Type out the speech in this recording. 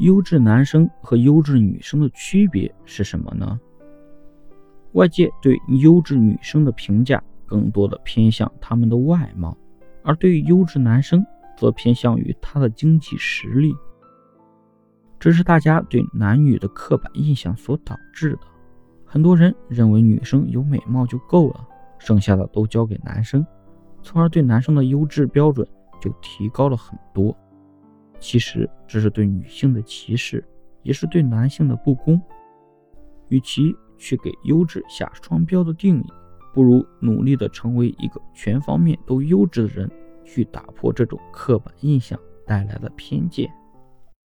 优质男生和优质女生的区别是什么呢？外界对优质女生的评价更多的偏向他们的外貌，而对于优质男生则偏向于他的经济实力。这是大家对男女的刻板印象所导致的。很多人认为女生有美貌就够了，剩下的都交给男生，从而对男生的优质标准就提高了很多。其实这是对女性的歧视，也是对男性的不公。与其去给优质下双标的定义，不如努力的成为一个全方面都优质的人，去打破这种刻板印象带来的偏见。